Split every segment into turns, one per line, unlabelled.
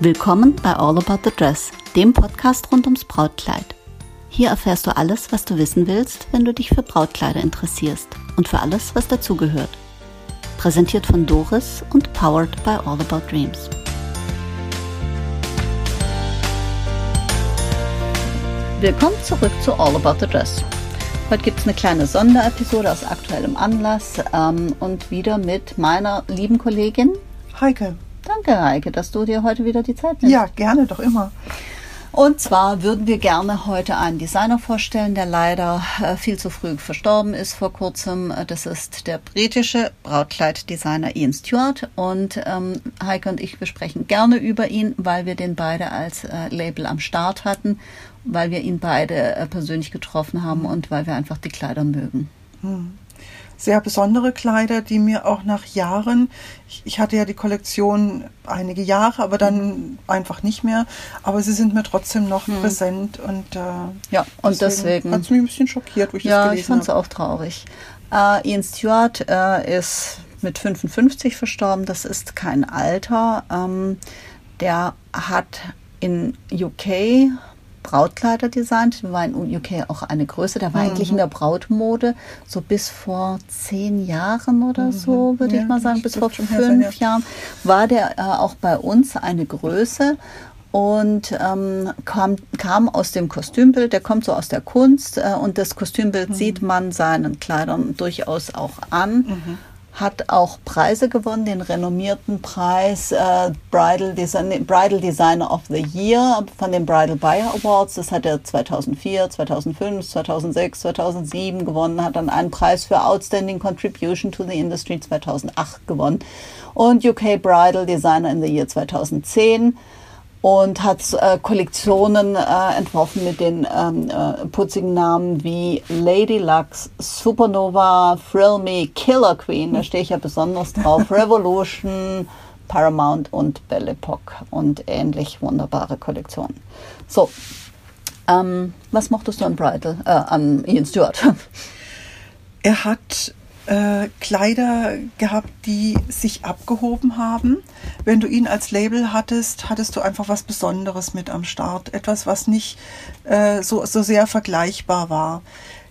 Willkommen bei All About the Dress, dem Podcast rund ums Brautkleid. Hier erfährst du alles, was du wissen willst, wenn du dich für Brautkleider interessierst und für alles, was dazugehört. Präsentiert von Doris und powered by All About Dreams. Willkommen zurück zu All About the Dress. Heute gibt es eine kleine Sonderepisode aus aktuellem Anlass ähm, und wieder mit meiner lieben Kollegin
Heike.
Danke, Heike, dass du dir heute wieder die Zeit nimmst.
Ja, gerne, doch immer.
Und zwar würden wir gerne heute einen Designer vorstellen, der leider äh, viel zu früh verstorben ist vor kurzem. Das ist der britische Brautkleiddesigner Ian Stewart. Und ähm, Heike und ich besprechen gerne über ihn, weil wir den beide als äh, Label am Start hatten, weil wir ihn beide äh, persönlich getroffen haben und weil wir einfach die Kleider mögen.
Hm sehr besondere Kleider, die mir auch nach Jahren, ich, ich, hatte ja die Kollektion einige Jahre, aber dann einfach nicht mehr, aber sie sind mir trotzdem noch hm. präsent und äh,
ja, und deswegen, deswegen
hat es mich ein bisschen schockiert, wo ich
ja,
das gelesen habe.
ich fand es auch traurig. Äh, Ian Stewart äh, ist mit 55 verstorben, das ist kein Alter. Ähm, der hat in UK Brautkleider designt. War in UK auch eine Größe. Der war mhm. eigentlich in der Brautmode so bis vor zehn Jahren oder mhm. so, würde ja, ich mal sagen. Bis vor fünf sein, ja. Jahren war der äh, auch bei uns eine Größe und ähm, kam, kam aus dem Kostümbild, der kommt so aus der Kunst äh, und das Kostümbild mhm. sieht man seinen Kleidern durchaus auch an. Mhm hat auch Preise gewonnen, den renommierten Preis äh, Bridal, Design, Bridal Designer of the Year von den Bridal Buyer Awards. Das hat er 2004, 2005, 2006, 2007 gewonnen, hat dann einen Preis für Outstanding Contribution to the Industry 2008 gewonnen und UK Bridal Designer in the Year 2010 und hat äh, Kollektionen äh, entworfen mit den ähm, äh, putzigen Namen wie Lady Lux, Supernova, Thrill Me, Killer Queen, da stehe ich ja besonders drauf, Revolution, Paramount und Belle Epoque und ähnlich wunderbare Kollektionen. So, ähm, was mochtest du an Bridal, äh, an Ian Stewart?
Er hat äh, Kleider gehabt, die sich abgehoben haben. Wenn du ihn als Label hattest, hattest du einfach was Besonderes mit am Start. Etwas, was nicht äh, so, so sehr vergleichbar war.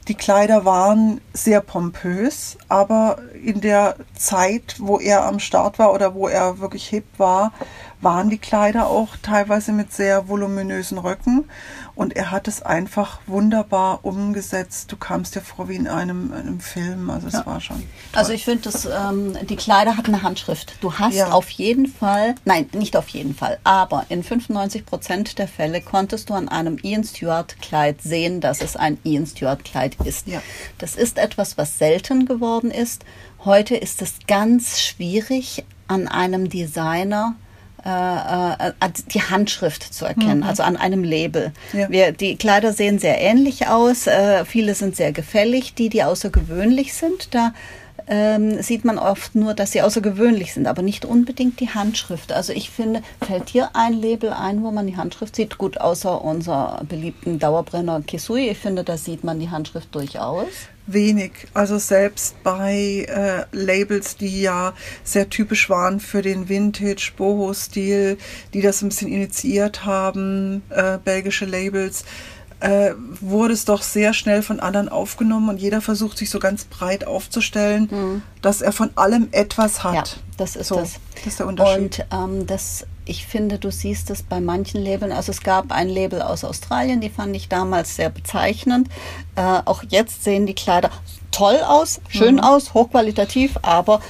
Die Kleider waren sehr pompös, aber in der Zeit, wo er am Start war oder wo er wirklich hip war, waren die Kleider auch teilweise mit sehr voluminösen Röcken und er hat es einfach wunderbar umgesetzt. Du kamst dir vor wie in einem, einem Film, also es ja. war schon. Toll.
Also ich finde, ähm, die Kleider hatten eine Handschrift. Du hast ja. auf jeden Fall, nein, nicht auf jeden Fall, aber in 95 Prozent der Fälle konntest du an einem Ian Stewart Kleid sehen, dass es ein Ian Stewart Kleid ist. Ja. Das ist etwas, was selten geworden ist. Heute ist es ganz schwierig, an einem Designer äh, äh, die Handschrift zu erkennen, mhm. also an einem Label. Ja. Wir, die Kleider sehen sehr ähnlich aus, äh, viele sind sehr gefällig, die, die außergewöhnlich sind, da ähm, sieht man oft nur, dass sie außergewöhnlich sind, aber nicht unbedingt die Handschrift. Also ich finde, fällt hier ein Label ein, wo man die Handschrift sieht? Gut, außer unser beliebten Dauerbrenner Kisui. Ich finde, da sieht man die Handschrift durchaus
wenig. Also selbst bei äh, Labels, die ja sehr typisch waren für den Vintage Boho-Stil, die das ein bisschen initiiert haben, äh, belgische Labels, äh, wurde es doch sehr schnell von anderen aufgenommen und jeder versucht sich so ganz breit aufzustellen, mhm. dass er von allem etwas hat. Ja,
das ist so, das. Das ist der Unterschied. Und ähm, das, ich finde, du siehst es bei manchen Labeln. Also es gab ein Label aus Australien, die fand ich damals sehr bezeichnend. Äh, auch jetzt sehen die Kleider toll aus, schön mhm. aus, hochqualitativ, aber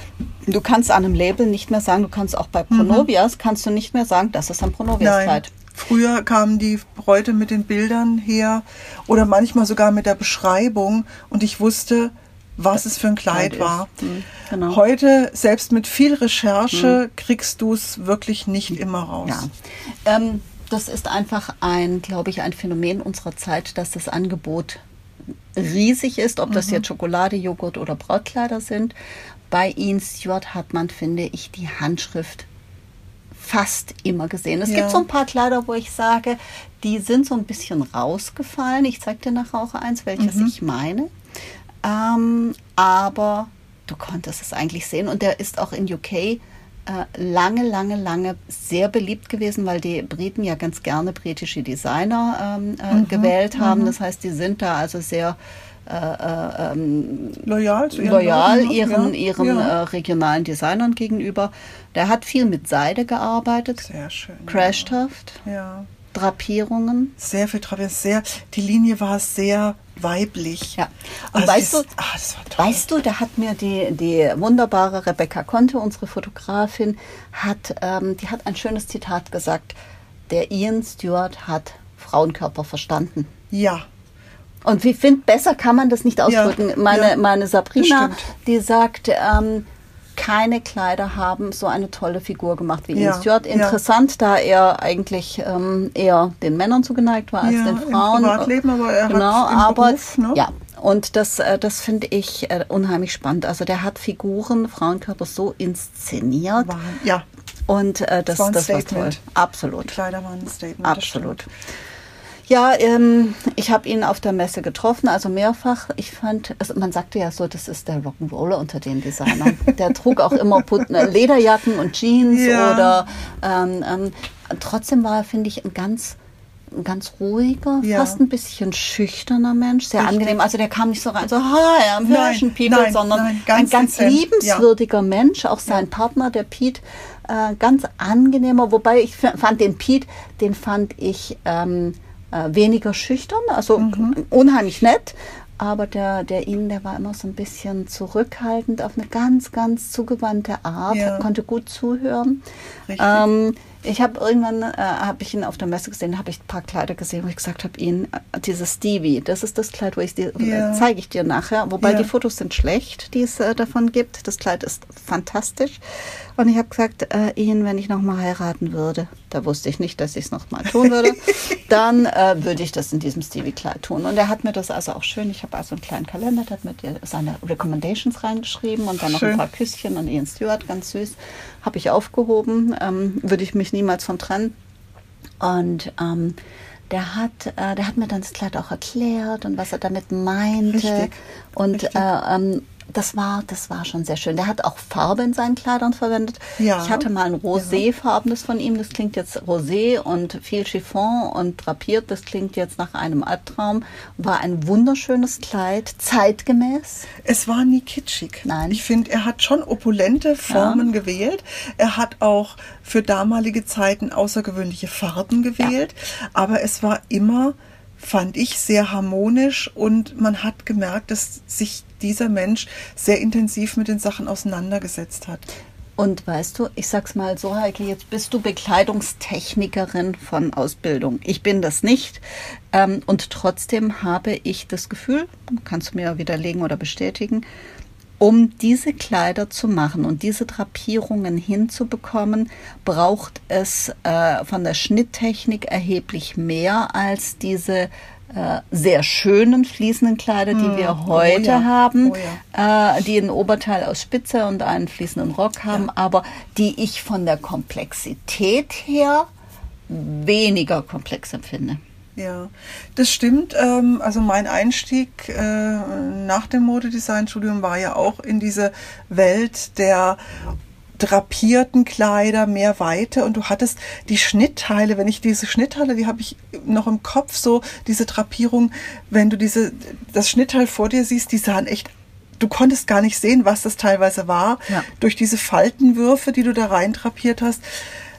du kannst an einem Label nicht mehr sagen, du kannst auch bei mhm. Pronovias, mhm. kannst du nicht mehr sagen, das ist ein Pronovias-Kleid.
Früher kamen die Bräute mit den Bildern her oder manchmal sogar mit der Beschreibung und ich wusste, was es für ein Kleid, Kleid war. Mhm, genau. Heute, selbst mit viel Recherche, mhm. kriegst du es wirklich nicht immer raus.
Ja. Ähm, das ist einfach ein, glaube ich, ein Phänomen unserer Zeit, dass das Angebot riesig ist, ob das mhm. jetzt Schokolade, Joghurt oder Brautkleider sind. Bei Ian Stewart hat man, finde ich, die Handschrift fast immer gesehen. Es ja. gibt so ein paar Kleider, wo ich sage, die sind so ein bisschen rausgefallen. Ich zeige dir nachher auch eins, welches mhm. ich meine. Ähm, aber du konntest es eigentlich sehen und der ist auch in UK äh, lange, lange, lange sehr beliebt gewesen, weil die Briten ja ganz gerne britische Designer ähm, äh, mhm, gewählt haben. Mhm. Das heißt, die sind da also sehr äh, äh, ähm,
loyal,
zu ihren, loyal Leuten, ihren, ja, ihren ja. Äh, regionalen Designern gegenüber. Der hat viel mit Seide gearbeitet.
Sehr schön.
Crashtaft.
Ja.
Drapierungen.
Sehr viel Drapierungen. Sehr, die Linie war sehr weiblich.
Ja. Und also weißt, ist, du, ah, weißt du, da hat mir die, die wunderbare Rebecca Conte, unsere Fotografin, hat, ähm, die hat ein schönes Zitat gesagt. Der Ian Stewart hat Frauenkörper verstanden.
Ja,
und wie finde, besser kann man das nicht ausdrücken. Ja, meine, ja, meine Sabrina, die sagt, ähm, keine Kleider haben so eine tolle Figur gemacht wie ja, Ian Stewart. Interessant, da er eigentlich ähm, eher den Männern zugeneigt war als den Frauen. Im
Privatleben, aber er
genau,
hat
aber Beruf, ne? ja. Und das, äh, das finde ich äh, unheimlich spannend. Also der hat Figuren, Frauenkörper so inszeniert.
War, ja.
Und äh, das, das, das war toll. Absolut.
Die Kleider waren ein Statement.
Absolut. Ja, ähm, ich habe ihn auf der Messe getroffen, also mehrfach. Ich fand, also man sagte ja so, das ist der Rock'n'Roller unter den Designern. Der trug auch immer äh, Lederjacken und Jeans ja. oder ähm, ähm, trotzdem war er, finde ich, ein ganz ein ganz ruhiger, ja. fast ein bisschen schüchterner Mensch, sehr Richtig. angenehm. Also der kam nicht so rein, so hi, I'm Persian people, nein, sondern nein, ganz ein ganz liebenswürdiger ja. Mensch. Auch sein ja. Partner, der Pete, äh, ganz angenehmer. Wobei ich fand den Pete, den fand ich ähm, äh, weniger schüchtern, also mhm. unheimlich nett. Aber der, der Ihnen, der war immer so ein bisschen zurückhaltend auf eine ganz, ganz zugewandte Art, ja. konnte gut zuhören. Ähm, ich habe irgendwann, äh, habe ich ihn auf der Messe gesehen, habe ich ein paar Kleider gesehen, wo ich gesagt habe, ihn, äh, dieses Stevie, das ist das Kleid, wo ich dir, ja. zeige ich dir nachher. Wobei ja. die Fotos sind schlecht, die es äh, davon gibt. Das Kleid ist fantastisch. Und ich habe gesagt, äh, ihn, wenn ich nochmal heiraten würde, da wusste ich nicht, dass ich es nochmal tun würde, dann äh, würde ich das in diesem Stevie-Kleid tun. Und er hat mir das also auch schön, ich habe also einen kleinen Kalender, der hat mir seine Recommendations reingeschrieben und dann noch schön. ein paar Küsschen und Ian Stewart, ganz süß, habe ich aufgehoben, ähm, würde ich mich niemals von trennen. Und ähm, der hat, äh, der hat mir dann das Kleid auch erklärt und was er damit meinte.
Richtig.
Und Richtig. Äh, ähm, das war, das war schon sehr schön. Der hat auch Farbe in seinen Kleidern verwendet. Ja. Ich hatte mal ein Roséfarbenes von ihm. Das klingt jetzt Rosé und viel Chiffon und drapiert. Das klingt jetzt nach einem Albtraum. War ein wunderschönes Kleid, zeitgemäß.
Es war nie kitschig.
Nein.
Ich finde, er hat schon opulente Formen ja. gewählt. Er hat auch für damalige Zeiten außergewöhnliche Farben gewählt. Ja. Aber es war immer fand ich sehr harmonisch und man hat gemerkt, dass sich dieser Mensch sehr intensiv mit den Sachen auseinandergesetzt hat.
Und weißt du, ich sag's mal so, Heike, jetzt bist du Bekleidungstechnikerin von Ausbildung. Ich bin das nicht. Ähm, und trotzdem habe ich das Gefühl, kannst du mir widerlegen oder bestätigen, um diese Kleider zu machen und diese Drapierungen hinzubekommen, braucht es äh, von der Schnitttechnik erheblich mehr als diese äh, sehr schönen fließenden Kleider, die hm. wir heute oh ja. haben, oh ja. äh, die ein Oberteil aus Spitze und einen fließenden Rock haben, ja. aber die ich von der Komplexität her weniger komplex empfinde.
Ja, das stimmt. Ähm, also mein Einstieg äh, nach dem Modedesign-Studium war ja auch in diese Welt der drapierten Kleider, mehr Weite und du hattest die Schnittteile, wenn ich diese Schnittteile, die habe ich noch im Kopf so, diese Drapierung, wenn du diese, das Schnittteil vor dir siehst, die sahen echt du konntest gar nicht sehen, was das teilweise war, ja. durch diese Faltenwürfe, die du da rein drapiert hast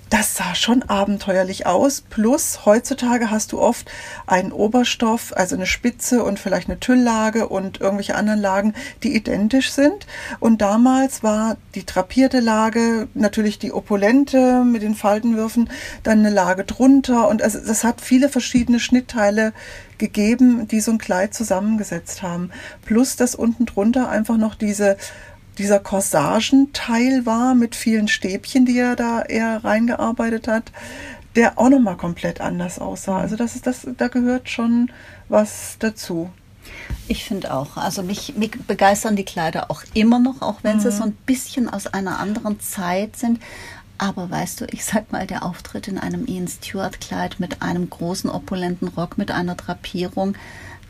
das sah schon abenteuerlich aus. Plus, heutzutage hast du oft einen Oberstoff, also eine Spitze und vielleicht eine Tülllage und irgendwelche anderen Lagen, die identisch sind. Und damals war die drapierte Lage natürlich die opulente mit den Faltenwürfen, dann eine Lage drunter. Und also, hat viele verschiedene Schnittteile gegeben, die so ein Kleid zusammengesetzt haben. Plus, dass unten drunter einfach noch diese dieser Corsagenteil war mit vielen Stäbchen, die er da eher reingearbeitet hat, der auch nochmal komplett anders aussah. Also das ist das, da gehört schon was dazu.
Ich finde auch. Also mich, mich, begeistern die Kleider auch immer noch, auch wenn mhm. sie so ein bisschen aus einer anderen Zeit sind. Aber weißt du, ich sag mal, der Auftritt in einem Ian Stewart Kleid mit einem großen opulenten Rock mit einer Drapierung,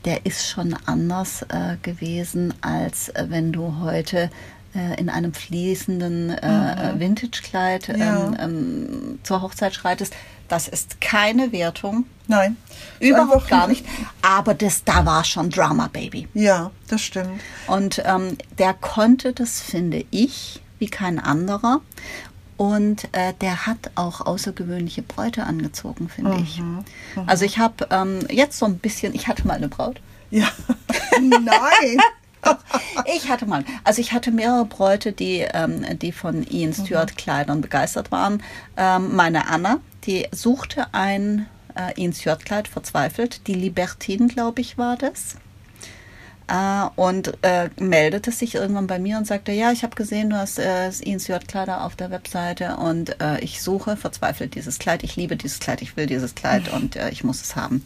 der ist schon anders äh, gewesen, als äh, wenn du heute in einem fließenden äh,
Mhm.
Vintage-Kleid
Ja.
ähm, ähm, zur Hochzeit schreitest. Das ist keine Wertung,
Nein.
Überhaupt gar nicht. Aber das, da war schon Drama Baby.
Ja, das stimmt.
Und ähm, der konnte das, finde ich, wie kein anderer. Und äh, der hat auch außergewöhnliche Bräute angezogen, finde ich. Also ich habe ähm, jetzt so ein bisschen, ich hatte mal eine Braut.
Ja. Nein.
Ich hatte mal, also ich hatte mehrere Bräute, die, ähm, die von Ian Stewart Kleidern begeistert waren. Ähm, meine Anna, die suchte ein äh, Ian Stewart Kleid verzweifelt. Die Libertine, glaube ich, war das. Äh, und äh, meldete sich irgendwann bei mir und sagte, ja, ich habe gesehen, du hast äh, Ian Stewart Kleider auf der Webseite und äh, ich suche verzweifelt dieses Kleid. Ich liebe dieses Kleid, ich will dieses Kleid und äh, ich muss es haben.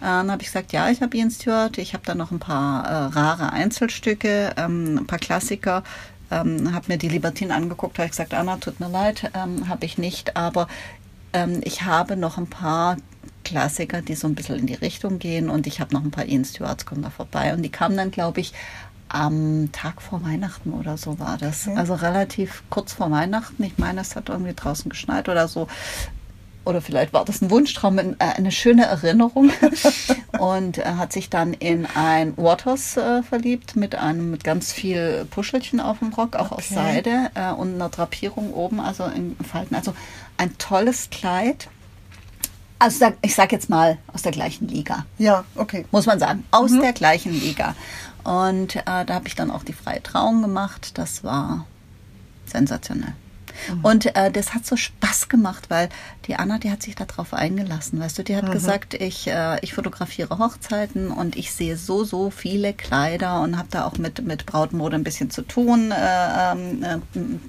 Äh, dann habe ich gesagt, ja, ich habe Ian Stewart, ich habe da noch ein paar äh, rare Einzelstücke, ähm, ein paar Klassiker. Ähm, habe mir die Libertine angeguckt, habe gesagt, Anna, tut mir leid, ähm, habe ich nicht, aber ähm, ich habe noch ein paar Klassiker, die so ein bisschen in die Richtung gehen und ich habe noch ein paar Ian Stewarts kommen da vorbei und die kamen dann, glaube ich, am Tag vor Weihnachten oder so war das.
Okay.
Also relativ kurz vor Weihnachten. Ich meine, es hat irgendwie draußen geschneit oder so. Oder vielleicht war das ein Wunschtraum, äh, eine schöne Erinnerung. und er hat sich dann in ein Waters äh, verliebt mit einem mit ganz viel Puschelchen auf dem Rock, auch aus
Okay.
Seide äh, und einer Drapierung oben, also in Falten. Also ein tolles Kleid. Also sag- ich sag jetzt mal aus der gleichen Liga
Ja, okay.
muss man sagen, aus der gleichen Liga. Und äh, da habe ich dann auch die freie Trauung gemacht. Das war sensationell. Und äh, das hat so Spaß gemacht, weil die Anna, die hat sich darauf eingelassen. Weißt du, die hat gesagt, ich, äh, ich fotografiere Hochzeiten und ich sehe so, so viele Kleider und habe da auch mit, mit Brautmode ein bisschen zu tun, äh, ähm, äh,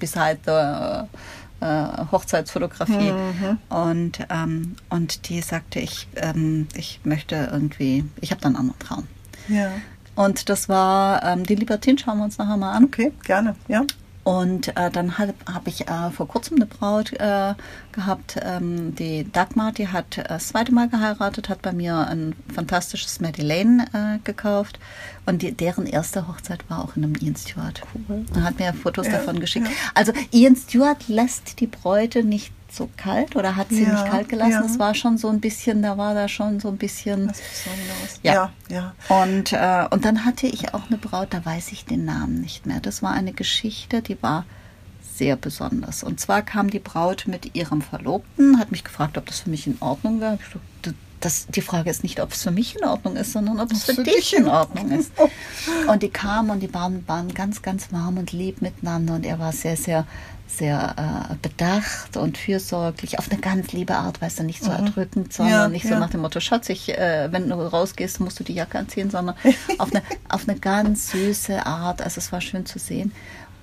beside the äh, Hochzeitsfotografie. Und, ähm, und die sagte, ich, ähm, ich möchte irgendwie, ich habe da einen anderen Traum.
Ja.
Und das war ähm, die Libertine, schauen wir uns nachher mal an.
Okay, gerne. Ja.
Und äh, dann habe hab ich äh, vor kurzem eine Braut äh, gehabt, ähm, die Dagmar, die hat äh, das zweite Mal geheiratet, hat bei mir ein fantastisches Madeleine äh, gekauft. Und die, deren erste Hochzeit war auch in einem Ian Stewart.
Cool.
Und hat mir Fotos
Ja,
davon geschickt.
ja.
Also Ian Stewart lässt die Bräute nicht so kalt oder hat sie
Ja,
nicht kalt gelassen.
ja.
Es war schon so ein bisschen, da war da schon so ein bisschen. Ja.
Ja, ja.
Und, äh, und dann hatte ich auch eine Braut, da weiß ich den Namen nicht mehr. Das war eine Geschichte, die war sehr besonders. Und zwar kam die Braut mit ihrem Verlobten, hat mich gefragt, ob das für mich in Ordnung wäre. Ich so, "Du, Das, die Frage ist nicht, ob es für mich in Ordnung ist, sondern ob es für, dich in Ordnung ist. Und die kamen und die waren, waren ganz, ganz warm und lieb miteinander. Und er war sehr, sehr, sehr äh, bedacht und fürsorglich, auf eine ganz liebe Art, weißt du, nicht so erdrückend, sondern
Ja,
nicht so
ja.
nach dem Motto, Schatz, ich, äh, wenn du rausgehst, musst du die Jacke anziehen, sondern auf eine, auf eine ganz süße Art. Also es war schön zu sehen.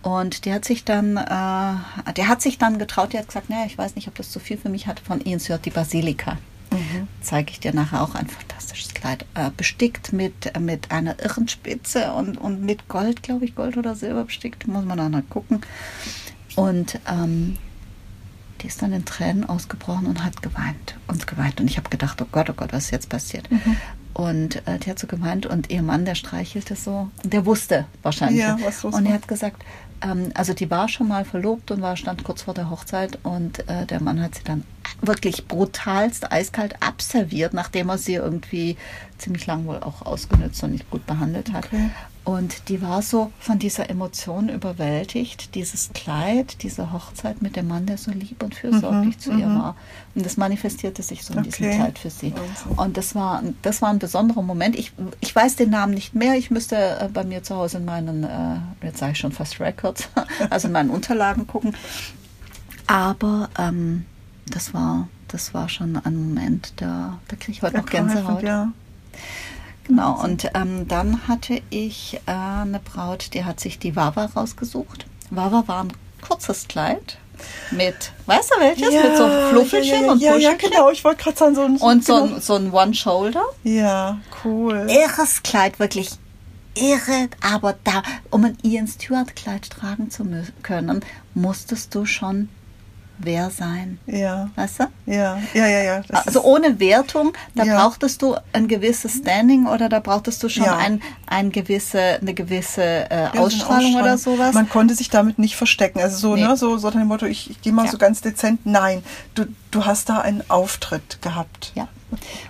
Und die hat sich dann, äh, der hat sich dann getraut, die hat gesagt, naja, ich weiß nicht, ob das zu viel für mich hat, von Ian Stewart, die Basilika. Zeige ich dir nachher auch ein fantastisches Kleid. Äh, bestickt mit, mit einer irren Spitze und, und mit Gold, glaube ich, Gold oder Silber bestickt, muss man nachher gucken. Und ähm, die ist dann in Tränen ausgebrochen und hat geweint und geweint. Und ich habe gedacht, oh Gott, oh Gott, was ist jetzt passiert? Und äh, die hat so geweint und ihr Mann, der streichelte so. Der wusste wahrscheinlich.
Ja, was los
und er hat gesagt, ähm, also die war schon mal verlobt und war stand kurz vor der Hochzeit und äh, der Mann hat sie dann wirklich brutalst eiskalt abserviert, nachdem er sie irgendwie ziemlich lang wohl auch ausgenutzt und nicht gut behandelt hat.
Okay.
Und die war so von dieser Emotion überwältigt, dieses Kleid, diese Hochzeit mit dem Mann, der so lieb und fürsorglich zu ihr war. Und das manifestierte sich so in diesem
Okay.
Kleid für sie.
Wahnsinn.
Und das war, das war ein besonderer Moment. Ich, ich weiß den Namen nicht mehr. Ich müsste äh, bei mir zu Hause in meinen, äh, jetzt sage ich schon fast Records, also in meinen Unterlagen gucken. Aber ähm, das war, das war schon ein Moment, da, da kriege ich heute noch Gänsehaut.
Ja.
Genau, und ähm, dann hatte ich äh, eine Braut, die hat sich die Wawa rausgesucht. Wawa war ein kurzes Kleid mit, weißt du welches? mit so Fluffelchen
ja, ja,
und
ja, ja, genau. Ich wollte gerade sagen, so ein.
Und so
genau.
ein, so ein One-Shoulder.
Ja, cool.
Irres Kleid, wirklich irre. Aber da, um ein Ian Stewart-Kleid tragen zu können, musstest du schon wer sein.
Ja.
Weißt du?
Ja, ja, ja, ja. Das
Also ohne Wertung, da
Ja.
brauchtest du ein gewisses Standing oder da brauchtest du schon
Ja.
ein, ein gewisse, eine gewisse äh,
eine
Ausstrahlung oder
Ausstrahlung.
sowas.
Man konnte sich damit nicht verstecken. Also so,
Nee.
ne, so, so dem Motto, ich, ich gehe mal so ganz dezent. Nein, du, du hast da einen Auftritt gehabt.
ja.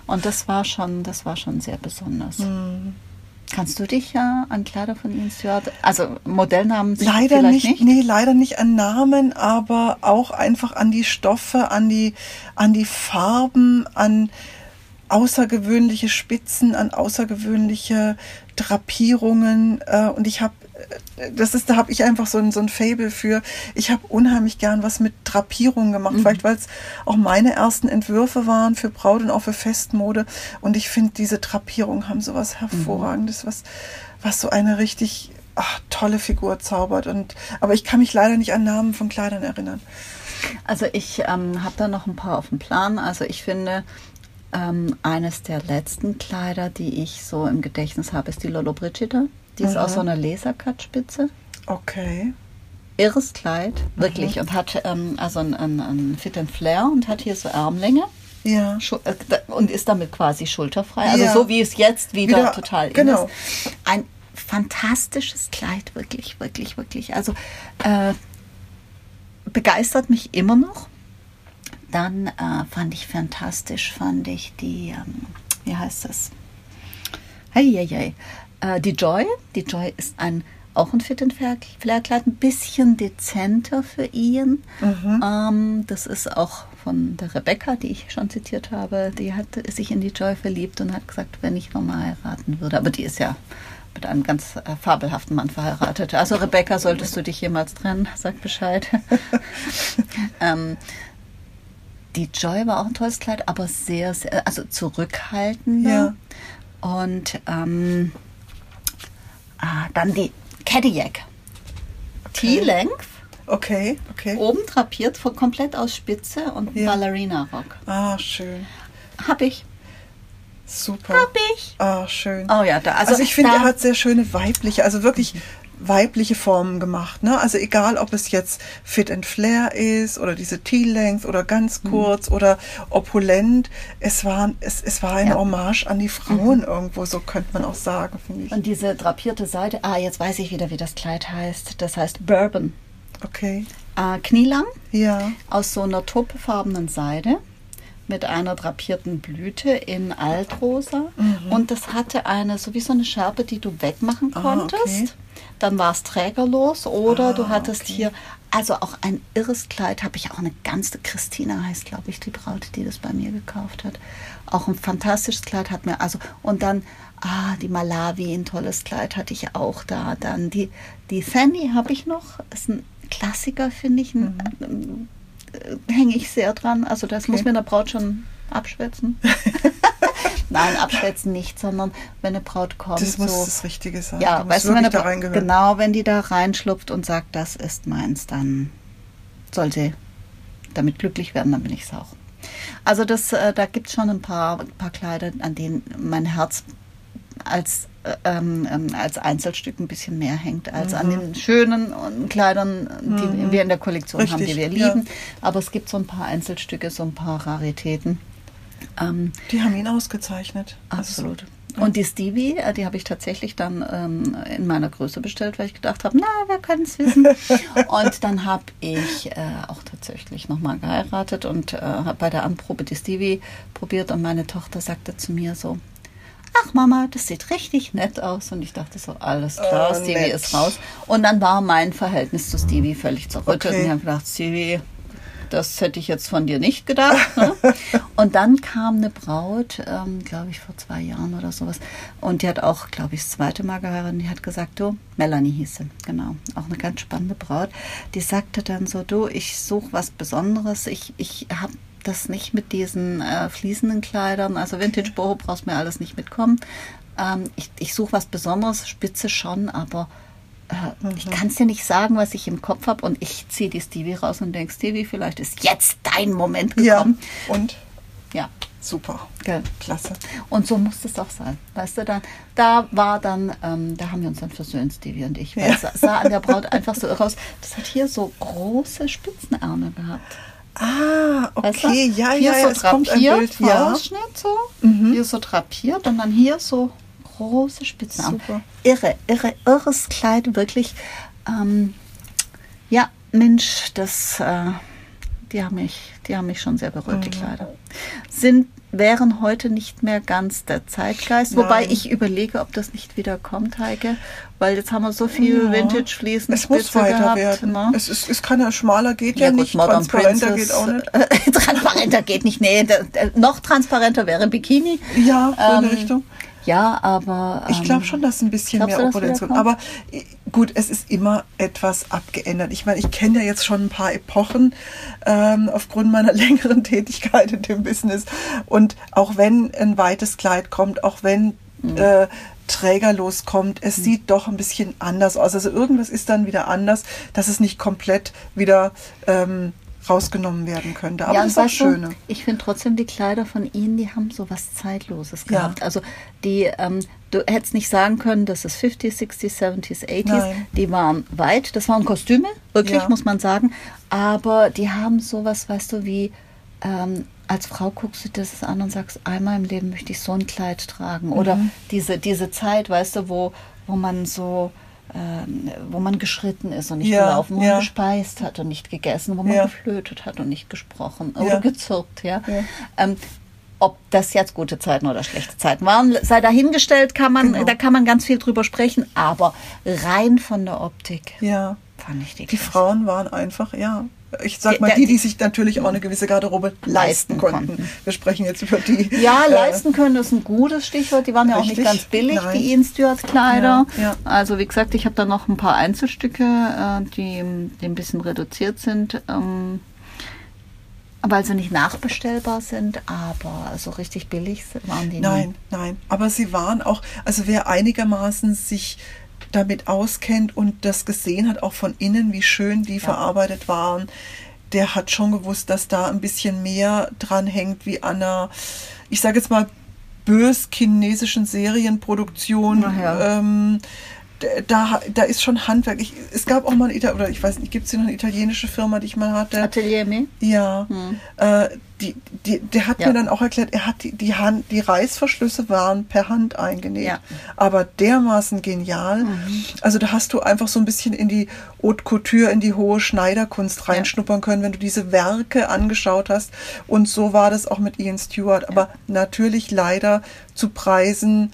Und das war schon, das war schon sehr besonders.
Hm.
Kannst du dich ja an Kleider von Ian Stewart, also Modellnamen
Leider
vielleicht
nicht, nee, leider nicht an Namen, aber auch einfach an die Stoffe, an die, an die Farben, an außergewöhnliche Spitzen, an außergewöhnliche Drapierungen. Äh, und ich habe, das ist, da habe ich einfach so ein, so ein Fable für. Ich habe unheimlich gern was mit Drapierungen gemacht, vielleicht weil es auch meine ersten Entwürfe waren für Braut und auch für Festmode. Und ich finde, diese Drapierungen haben so was Hervorragendes, was, was so eine richtig ach, tolle Figur zaubert. Und, aber ich kann mich leider nicht an Namen von Kleidern erinnern.
Also ich ähm, habe da noch ein paar auf dem Plan. Also ich finde, ähm, eines der letzten Kleider, die ich so im Gedächtnis habe, ist die Lolo Brigida. Die ist
Mhm.
aus so einer Lasercut-Spitze.
Okay.
Irres Kleid, wirklich. Und hat ähm, also ein, ein, ein Fit and Flare und hat hier so Armlänge.
Ja.
Äh, Und ist damit quasi schulterfrei. Also
Ja.
so wie es jetzt wieder,
Wieder,
total
genau.
ist. Ein fantastisches Kleid, wirklich, wirklich, wirklich. Also äh, begeistert mich immer noch. Dann äh, fand ich fantastisch, fand ich die, ähm, wie heißt das? Hey, hey, hey. Äh, die Joy. Die Joy ist ein auch ein Fit and Flare Kleid, ein bisschen dezenter für Ian. Ähm, das ist auch von der Rebecca, die ich schon zitiert habe. Die hat sich in die Joy verliebt und hat gesagt, wenn ich nochmal heiraten würde. Aber die ist ja mit einem ganz äh, fabelhaften Mann verheiratet. Also Rebecca, solltest du dich jemals trennen, sag Bescheid. ähm, die Joy war auch ein tolles Kleid, aber sehr, sehr also zurückhaltender.
Ja.
Und ähm, ah, dann die Cadillac. T-Length,
Okay, okay.
oben drapiert, von komplett aus Spitze und
Ja.
Ballerina-Rock.
Ah, schön.
Hab ich.
Super.
Hab ich.
Ah, schön.
Oh ja, da, also,
Also, ich finde, er hat sehr schöne weibliche, also wirklich weibliche Formen gemacht. Ne? Also egal, ob es jetzt Fit and Flare ist oder diese T-Length oder ganz
Mhm.
kurz oder opulent. Es war, es, es war eine
Ja.
Hommage an die Frauen irgendwo, so könnte man auch sagen, finde ich.
Und diese drapierte Seite, ah, jetzt weiß ich wieder, wie das Kleid heißt. Das heißt Bourbon.
Okay.
Äh, knielang,
Ja.
aus so einer taupefarbenen Seide mit einer drapierten Blüte in Altrosa. Und das hatte eine, so wie so eine Schärpe, die du wegmachen
Ah,
konntest.
okay.
Dann war es trägerlos oder
Ah,
du hattest
okay.
hier, also auch ein irres Kleid, habe ich auch eine ganze, Christina heißt, glaube ich, die Braut, die das bei mir gekauft hat. Auch ein fantastisches Kleid hat mir, also, und dann, ah, die Malawi, ein tolles Kleid hatte ich auch da. Dann die, die Fanny habe ich noch, ist ein Klassiker, finde ich, ein, äh, hänge ich sehr dran. Also das
Okay.
muss mir eine Braut schon abschwätzen. Nein, abschwätzen nicht, sondern wenn eine Braut kommt,
Das muss
so,
das Richtige sein.
ja, weißt du, wenn eine
da
Bra-
reingehören.
genau, wenn die da reinschlupft und sagt, das ist meins, dann soll sie damit glücklich werden, dann bin ich es auch. Also das, äh, da gibt es schon ein paar, paar Kleider, an denen mein Herz als, äh, ähm, ähm, als Einzelstück ein bisschen mehr hängt, als an den schönen äh, Kleidern, die wir in der Kollektion haben, die
Richtig,
wir
ja.
lieben. Aber es gibt so ein paar Einzelstücke, so ein paar Raritäten. Ähm,
Die haben ihn ausgezeichnet.
Absolut. Und die Stevie, äh, die habe ich tatsächlich dann ähm, in meiner Größe bestellt, weil ich gedacht habe, na, wer kann es wissen. und dann habe ich äh, auch tatsächlich nochmal geheiratet und äh, habe bei der Anprobe die Stevie probiert und meine Tochter sagte zu mir so, ach Mama, das sieht richtig nett aus. Und ich dachte so, alles klar,
Oh,
Stevie
nett.
ist raus. Und dann war mein Verhältnis zu Stevie völlig zerrüttet.
Okay.
Und ich habe gedacht, Stevie, das hätte ich jetzt von dir nicht gedacht. Ne? Und dann kam eine Braut, ähm, glaube ich, vor zwei Jahren oder sowas. Und die hat auch, glaube ich, das zweite Mal geheiratet. Und die hat gesagt, du, Melanie hieß sie, genau. Auch eine ganz spannende Braut. Die sagte dann so, du, ich suche was Besonderes. Ich, ich habe das nicht mit diesen äh, fließenden Kleidern. Also Vintage Boho brauchst mir alles nicht mitkommen. Ähm, ich ich suche was Besonderes, Spitze schon, aber äh, ich kann es dir nicht sagen, was ich im Kopf habe. Und ich ziehe die Stevie raus und denke, Stevie, vielleicht ist jetzt dein Moment
Ja.
gekommen.
Und
Ja,
super.
gell.
Klasse.
Und so muss es auch sein. Weißt du, da, da war dann, ähm, da haben wir uns dann versöhnt, Stevie und ich. Weil
Ja.
es sah, sah an der Braut einfach so irre aus. Das hat hier so große Spitzenärmel gehabt.
Ah,
Weißt du?
okay, ja,
hier
ja,
so drapiert,
Bild, ja.
Ausschnitt so,
Mhm.
hier so drapiert und dann hier so große Spitzenarme.
Super.
Irre, irre, irres Kleid, wirklich. Ähm, ja, Mensch, das, äh, die haben mich, die haben mich schon sehr berührt, die
Mhm.
Kleider. Sind, wären heute nicht mehr ganz der Zeitgeist, wobei
Nein.
ich überlege, ob das nicht wieder kommt, Heike, weil jetzt haben wir so viel
Ja.
Vintage-Fliesen
Es muss weiter
gehabt,
werden.
ne?
Es, ist, es kann ja schmaler geht ja,
gut,
nicht,
Modern
transparenter
Princess,
geht auch nicht.
Äh, transparenter geht nicht. Nee, noch transparenter wäre Bikini.
Ja, so in
Ähm,
Richtung.
Ja, aber.
Ich
ähm,
glaube schon, dass ein bisschen mehr Opulation.
wieder
Aber äh, gut, es ist immer etwas abgeändert. Ich meine, ich kenne ja jetzt schon ein paar Epochen ähm, aufgrund meiner längeren Tätigkeit in dem Business. Und auch wenn ein weites Kleid kommt, auch wenn
Mhm.
äh, trägerlos kommt, es sieht doch ein bisschen anders aus. Also irgendwas ist dann wieder anders, dass es nicht komplett wieder ähm, rausgenommen werden könnte. Aber
ja,
das ist
du,
schöne.
Ich finde trotzdem die Kleider von ihnen, die haben so was Zeitloses
Ja.
gehabt. Also die, ähm, du hättest nicht sagen können, das ist 50s, 60s, 70s, 80s.
Nein.
Die waren weit. Das waren Kostüme, wirklich,
Ja.
muss man sagen. Aber die haben sowas, weißt du, wie ähm, als Frau guckst du das an und sagst, einmal im Leben möchte ich so ein Kleid tragen. Oder
Mhm.
diese, diese Zeit, weißt du, wo, wo man so ähm, wo man geschritten ist und nicht
Ja,
gelaufen, wo
ja.
man gespeist hat und nicht gegessen, wo man
Ja.
geflötet hat und nicht gesprochen oder gezirpt, ja.
Ja.
Ähm, ob das jetzt gute Zeiten oder schlechte Zeiten waren, sei dahingestellt, kann man,
Genau.
da kann man ganz viel drüber sprechen, aber rein von der Optik
Ja.
fand ich die
Die
klasse.
Frauen waren einfach, ja. Ich sag mal, die, die sich natürlich auch eine gewisse Garderobe leisten konnten. Wir sprechen jetzt über die.
Ja,
äh,
leisten können ist ein gutes Stichwort. Die waren ja auch nicht ganz billig,
Nein.
die Ian Stewart Kleider.
Ja, ja.
Also wie gesagt, ich habe da noch ein paar Einzelstücke, äh, die, die ein bisschen reduziert sind, ähm, weil sie nicht nachbestellbar sind, aber so richtig billig waren die
Nein,
nie.
nein. Aber sie waren auch, also wer einigermaßen sich damit auskennt und das gesehen hat, auch von innen, wie schön die verarbeitet waren, der hat schon gewusst, dass da ein bisschen mehr dran hängt wie an einer, ich sage jetzt mal, bös chinesischen Serienproduktion.
Ja.
Ähm, da, da ist schon Handwerk. Ich, es gab auch mal, ein Ita- oder ich weiß nicht, gibt es hier noch eine italienische Firma, die ich mal hatte?
Atelier Me?
Ja, äh, die, die, der hat
Hm. Ja.
mir dann auch erklärt, er hat die, die, Hand, die Reißverschlüsse waren per Hand eingenäht.
Ja.
Aber dermaßen genial. Also da hast du einfach so ein bisschen in die Haute Couture, in die hohe Schneiderkunst reinschnuppern können, wenn du diese Werke angeschaut hast. Und so war das auch mit Ian Stewart. Aber natürlich leider zu Preisen,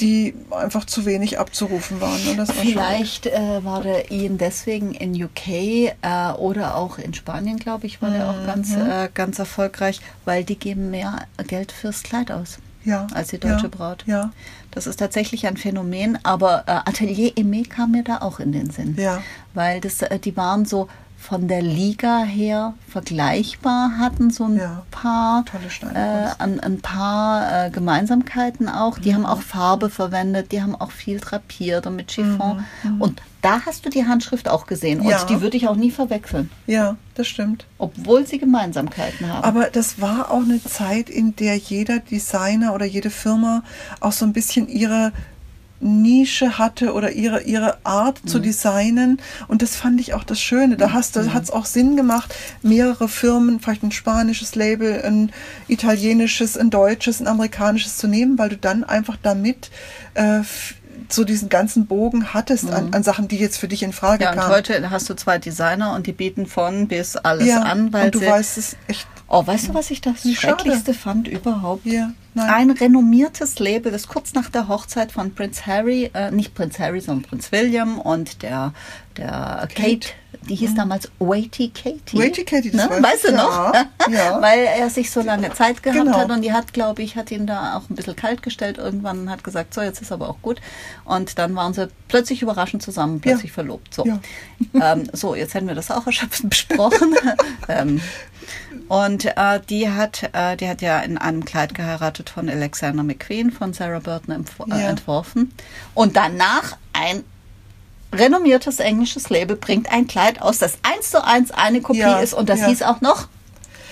die einfach zu wenig abzurufen waren. Schade.
Vielleicht äh, war der Ian deswegen in UK äh, oder auch in Spanien, glaube ich, war der auch ganz,
Mhm.
äh, ganz erfolgreich, weil die geben mehr Geld fürs Kleid aus
ja,
als die deutsche
ja,
Braut.
Ja,
Das ist tatsächlich ein Phänomen, aber äh, Atelier Aimé kam mir da auch in den Sinn.
Ja.
Weil das, äh, die waren so von der Liga her vergleichbar, hatten so ein
Ja.
paar, äh, ein, ein paar äh, Gemeinsamkeiten auch. Die haben auch Farbe verwendet, die haben auch viel drapiert und mit Chiffon. Und da hast du die Handschrift auch gesehen. Und
Mhm, Ja.
die würde ich auch nie verwechseln,
ja, das stimmt.
obwohl sie Gemeinsamkeiten haben.
Aber das war auch eine Zeit, in der jeder Designer oder jede Firma auch so ein bisschen ihre Nische hatte oder ihre, ihre Art zu designen. Und das fand ich auch das Schöne. Da hast du, hat es auch Sinn gemacht, mehrere Firmen, vielleicht ein spanisches Label, ein italienisches, ein deutsches, ein amerikanisches zu nehmen, weil du dann einfach damit äh, so diesen ganzen Bogen hattest an, an Sachen, die jetzt für dich in Frage
ja, und
kamen.
heute hast du zwei Designer und die bieten von bis alles
ja,
an, weil
und du weißt es echt.
Oh, weißt du, was ich das
schade.
Schrecklichste fand überhaupt?
Ja.
Ein renommiertes Label, das kurz nach der Hochzeit von Prinz Harry, äh, nicht Prinz Harry, sondern Prinz William und der, der Kate, die hieß damals Waity Katie.
Waity Katie, das
ne?
weiß
Weißt du
ich,
noch?
ja, ja.
Weil er sich so lange Zeit gehabt
Genau.
hat und die hat, glaube ich, hat ihn da auch ein bisschen kalt gestellt irgendwann und hat gesagt, so, jetzt ist aber auch gut. Und dann waren sie plötzlich überraschend zusammen, plötzlich
Ja.
verlobt. So.
Ja.
Ähm, so, jetzt hätten wir das auch erschöpfend besprochen. ähm, und äh, die hat, äh, die hat ja in einem Kleid geheiratet von Alexander McQueen von Sarah Burton äh,
Ja.
entworfen. Und danach ein renommiertes englisches Label bringt ein Kleid aus, das eins zu eins eine Kopie
Ja,
ist und das
ja.
hieß auch noch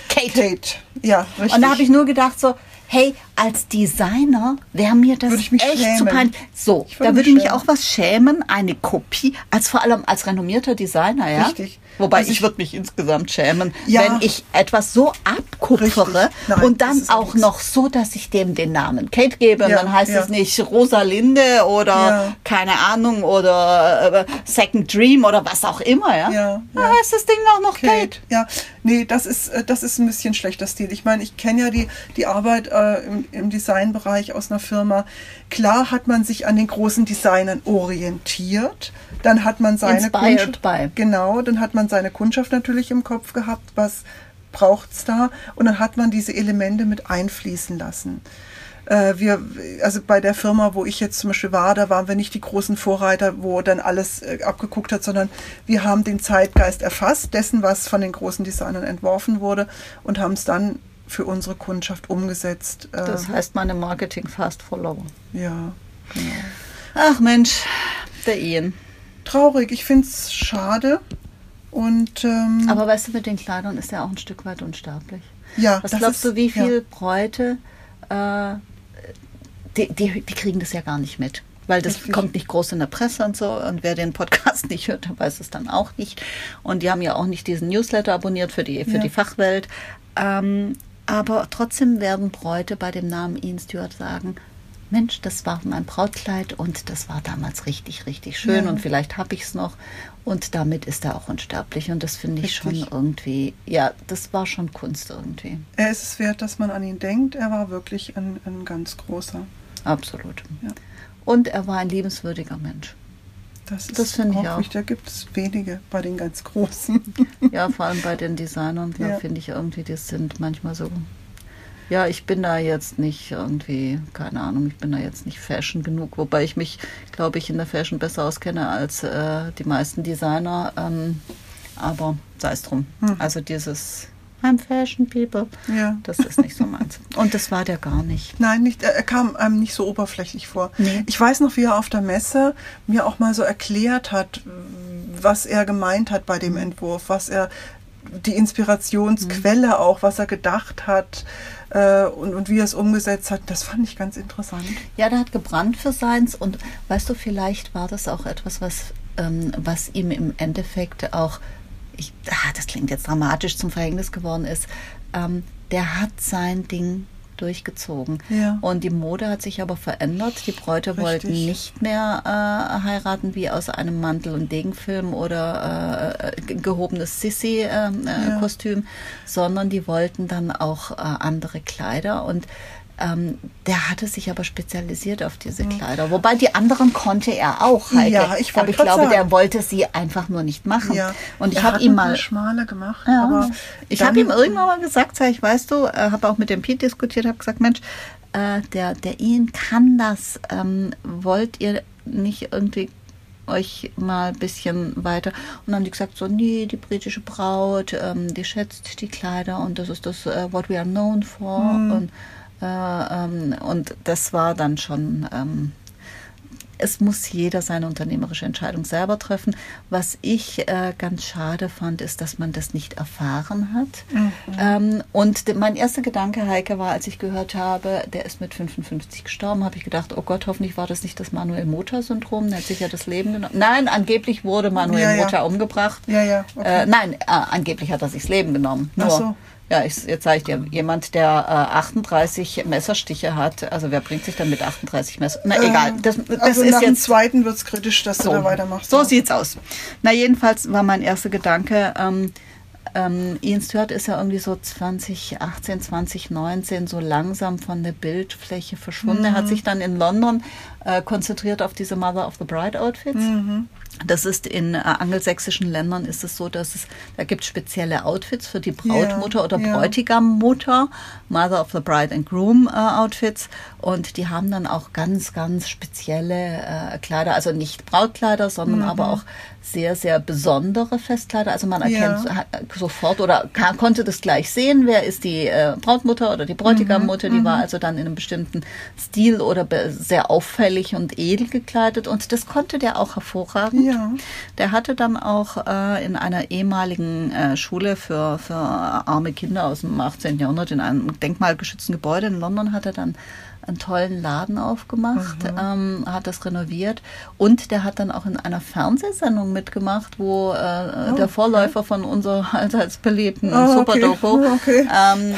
Kate.
Kate. Ja, richtig.
Und da habe ich nur gedacht so, hey, als Designer wäre mir das
Würde ich mich
echt
schämen.
zu peinlich. So,
Ich würde
da würde ich mich auch was schämen, eine Kopie, als vor allem als renommierter Designer, ja.
Richtig.
Wobei
Also
ich,
ich-
würde mich insgesamt schämen,
Ja.
wenn ich etwas so abkupfere.
Nein,
und dann
auch
noch so, dass ich dem den Namen Kate gebe und
Ja,
dann heißt
ja.
es nicht Rosalinde oder keine Ahnung oder äh, Second Dream oder was auch immer, ja.
Ja,
Da
ja.
heißt das Ding auch noch Kate.
Kate. Ja, nee, das ist, äh, das ist ein bisschen schlechter Stil. Ich meine, ich kenne ja die, die Arbeit äh, im, im Designbereich aus einer Firma. Klar hat man sich an den großen Designern orientiert. Dann hat man seine
Inspired by.
Genau, dann hat man seine Kundschaft natürlich im Kopf gehabt, was braucht's da? Und dann hat man diese Elemente mit einfließen lassen. Äh, wir, also bei der Firma, wo ich jetzt zum Beispiel war, da waren wir nicht die großen Vorreiter, wo dann alles äh, abgeguckt hat, sondern wir haben den Zeitgeist erfasst, dessen, was von den großen Designern entworfen wurde und haben es dann für unsere Kundschaft umgesetzt. Äh,
Das heißt meine Marketing Fast Follower.
ja, genau.
Ach Mensch, der Ian.
Traurig, ich finde es schade. Und ähm,
Aber weißt du, mit den Kleidern ist er auch ein Stück weit unsterblich.
ja,
Was
das
glaubst
ist-
du, wie
ja.
viele Bräute, äh, die, die, die kriegen das ja gar nicht mit. Weil das
Richtig.
kommt nicht groß in der Presse und so. Und wer den Podcast nicht hört, der weiß es dann auch nicht. Und die haben ja auch nicht diesen Newsletter abonniert für die, für
Ja.
die Fachwelt. Ähm, aber trotzdem werden Bräute bei dem Namen Ian Stewart sagen, Mensch, das war mein Brautkleid und das war damals richtig, richtig schön
Ja.
und vielleicht habe ich es noch. Und damit ist er auch unsterblich. Und das finde ich schon irgendwie, ja, das war schon Kunst irgendwie.
Er ist es wert, dass man an ihn denkt. Er war wirklich ein, ein ganz großer.
Absolut.
Ja.
Und er war ein liebenswürdiger Mensch.
Das,
Das finde ich auch.
Da gibt es wenige bei den ganz Großen.
Ja, vor allem bei den Designern, da
Ja.
finde ich irgendwie, die sind manchmal so. Ja, ich bin da jetzt nicht irgendwie, keine Ahnung, ich bin da jetzt nicht Fashion genug, wobei ich mich, glaube ich, in der Fashion besser auskenne als äh, die meisten Designer. Ähm, aber sei es drum.
Mhm.
Also dieses I'm Fashion People,
ja.
das ist nicht so meins. Und das war der gar nicht.
Nein, nicht, er kam einem nicht so oberflächlich vor.
Nee.
Ich weiß noch, wie er auf der Messe mir auch mal so erklärt hat, was er gemeint hat bei
Mhm.
dem Entwurf, was er die Inspirationsquelle auch, was er gedacht hat äh, und, und wie er es umgesetzt hat. Das fand ich ganz interessant.
Ja, der hat gebrannt für seins und weißt du, vielleicht war das auch etwas, was, ähm, was ihm im Endeffekt auch, ich, ah, das klingt jetzt dramatisch, zum Verhängnis geworden ist. Ähm, der hat sein Ding durchgezogen.
Ja.
Und die Mode hat sich aber verändert. Die Bräute
Richtig.
wollten nicht mehr äh, heiraten wie aus einem Mantel- und Degenfilm oder äh, ge- gehobenes Sissy-Kostüm, äh,
Ja.
Sondern die wollten dann auch äh, andere Kleider. Und ähm, der hatte sich aber spezialisiert auf diese Kleider. Wobei die anderen konnte er auch, Heike.
Ja, ich
aber ich glaube,
sagen.
der wollte sie einfach nur nicht machen.
Ja.
Und ich habe ihm mal
schmale gemacht,
ja,
aber
ich habe ihm irgendwann mal gesagt, sag ich, weißt du, äh, habe auch mit dem Pete diskutiert, habe gesagt, Mensch, äh, der, der Ian kann das. Ähm, wollt ihr nicht irgendwie euch mal ein bisschen weiter? Und dann haben die gesagt, so, nee, die britische Braut, ähm, die schätzt die Kleider und das ist das, äh, what we are known for.
Hm.
Und, und das war dann schon... Ähm, es muss jeder seine unternehmerische Entscheidung selber treffen. Was ich äh, ganz schade fand, ist, dass man das nicht erfahren hat.
Mhm.
Ähm, und mein erster Gedanke, Heike, war, als ich gehört habe, der ist mit 55 gestorben, habe ich gedacht, oh Gott, hoffentlich war das nicht das Manuel-Mota-Syndrom. Der hat sich ja das Leben genommen. Nein, angeblich wurde Manuel
Ja, ja.
Mota umgebracht.
Ja, ja, okay.
Äh, nein, äh, angeblich hat er sich das Leben genommen.
Ach
Nur,
so.
Ja, ich, jetzt sage ich dir, jemand, der äh, 38 Messerstiche hat, also wer bringt sich dann mit 38 Messer? Na egal, das, das
also
ist
nach dem
jetzt
zweiten wird es kritisch, dass du da weitermachst.
so sieht's aus. Na, jedenfalls war mein erster Gedanke, ähm, ähm, Ian Stewart ist ja irgendwie so 2018, 2019 so langsam von der Bildfläche verschwunden. Er
Mhm.
hat sich dann in London äh, konzentriert auf diese Mother of the Bride Outfits.
Mhm.
Das ist in äh, angelsächsischen Ländern ist es so, dass es da gibt spezielle Outfits für die Brautmutter
Ja,
oder
ja.
Bräutigammutter, Mother of the Bride and Groom äh, Outfits und die haben dann auch ganz ganz spezielle äh, Kleider, also nicht Brautkleider, sondern
Mhm.
aber auch sehr sehr besondere Festkleider. Also man erkennt
Ja.
sofort oder ka- konnte das gleich sehen, wer ist die äh, Brautmutter oder die Bräutigammutter.
Mhm.
Die war also dann in einem bestimmten Stil oder sehr auffällig auffällig und edel gekleidet und das konnte der auch hervorragend.
Ja.
Der hatte dann auch äh, in einer ehemaligen äh, Schule für, für arme Kinder aus dem 18. Jahrhundert in einem denkmalgeschützten Gebäude in London hat er dann einen tollen Laden aufgemacht, ähm, hat das renoviert und der hat dann auch in einer Fernsehsendung mitgemacht, wo äh,
Oh,
der Vorläufer von unserer allseits beliebten
Ah, okay.
Superdoku
Ah, okay.
ähm,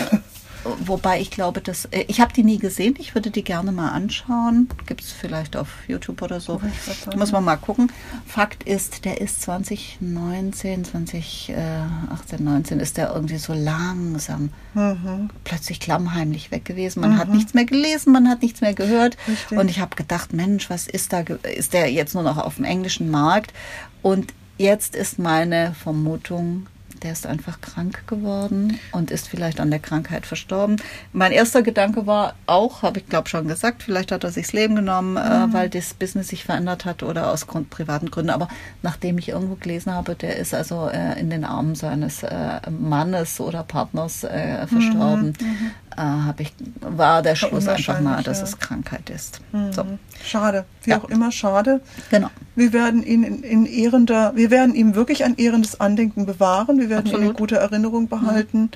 wobei ich glaube, dass äh, ich habe die nie gesehen. Ich würde die gerne mal anschauen. Gibt es vielleicht auf YouTube oder so.
Sagen.
Muss man mal gucken. Fakt ist, der ist 2019, 2018, 19 ist der irgendwie so langsam
Mhm.
plötzlich klammheimlich weg gewesen. Man hat nichts mehr gelesen, man hat nichts mehr gehört.
Richtig.
Und ich habe gedacht, Mensch, was ist da? Ist der jetzt nur noch auf dem englischen Markt? Und jetzt ist meine Vermutung, der ist einfach krank geworden und ist vielleicht an der Krankheit verstorben. Mein erster Gedanke war auch, habe ich glaube schon gesagt, vielleicht hat er sich das Leben genommen, äh, weil das Business sich verändert hat oder aus Grund, privaten Gründen. Aber nachdem ich irgendwo gelesen habe, der ist also äh, in den Armen seines äh, Mannes oder Partners äh, verstorben, äh, habe ich war der Schluss einfach
Unwahrscheinlich,
dass
ja.
es Krankheit ist. So,
Schade, wie
Ja.
auch immer schade.
genau.
Wir werden ihn in, in ehrender, wir werden ihm wirklich ein ehrendes Andenken bewahren. Wir werden ihn in
Absolut.
guter Erinnerung behalten.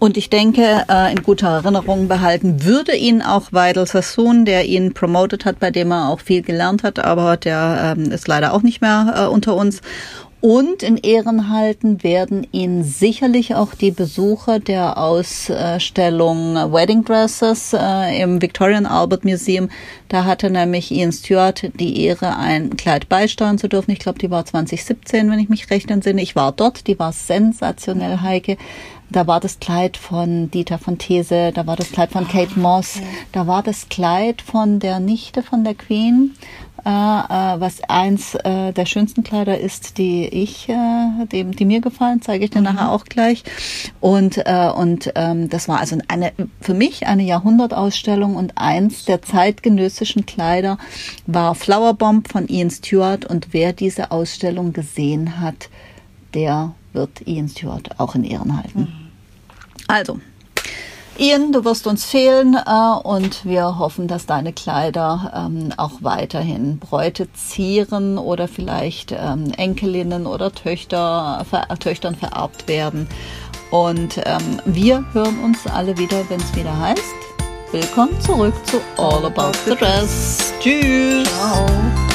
Und ich denke, äh, in guter Erinnerung behalten würde ihn auch Weidel Sassoon, der ihn promotet hat, bei dem er auch viel gelernt hat, aber der ähm, ist leider auch nicht mehr äh, unter uns. Und in Ehren halten werden ihn sicherlich auch die Besucher der Ausstellung Wedding Dresses äh, im Victorian Albert Museum. Da hatte nämlich Ian Stewart die Ehre, ein Kleid beisteuern zu dürfen. Ich glaube, die war 2017, wenn ich mich recht entsinne. Ich war dort, die war sensationell, Heike. Da war das Kleid von Dieter von These, da war das Kleid von Kate Moss, da war das Kleid von der Nichte von der Queen, was eins äh, der schönsten Kleider ist, die ich, äh, die, die mir gefallen, zeige ich dir nachher auch gleich. Und äh, und ähm, das war also eine für mich eine Jahrhundertausstellung und eins der zeitgenössischen Kleider war Flower Bomb von Ian Stewart und wer diese Ausstellung gesehen hat, der wird Ian Stewart auch in Ehren halten. Also, Ian, du wirst uns fehlen äh, und wir hoffen, dass deine Kleider ähm, auch weiterhin Bräute zieren oder vielleicht ähm, Enkelinnen oder Töchter, ver Töchtern vererbt werden. Und ähm, wir hören uns alle wieder, wenn es wieder heißt. Willkommen zurück zu All About the Dress. Tschüss.
Ciao.